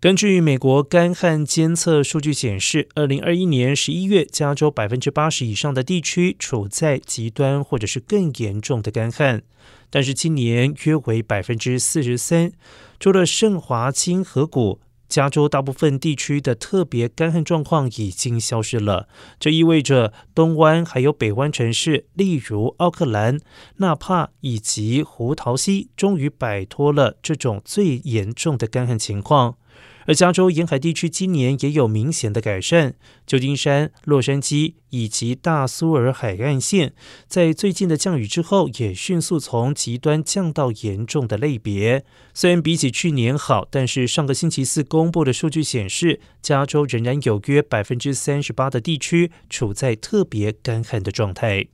根据美国干旱监测数据显示，二零二一年十一月，加州百分之八十以上的地区处在极端或者是更严重的干旱，但是今年约为百分之四十三。除了圣华清河谷，加州大部分地区的特别干旱状况已经消失了。这意味着东湾还有北湾城市，例如奥克兰、纳帕以及胡桃溪，终于摆脱了这种最严重的干旱情况。而加州沿海地区今年也有明显的改善，旧金山、洛杉矶以及大苏尔海岸线在最近的降雨之后，也迅速从极端降到严重的类别。虽然比起去年好，但是上个星期四公布的数据显示，加州仍然有约百分之三十八的地区处在特别干旱的状态。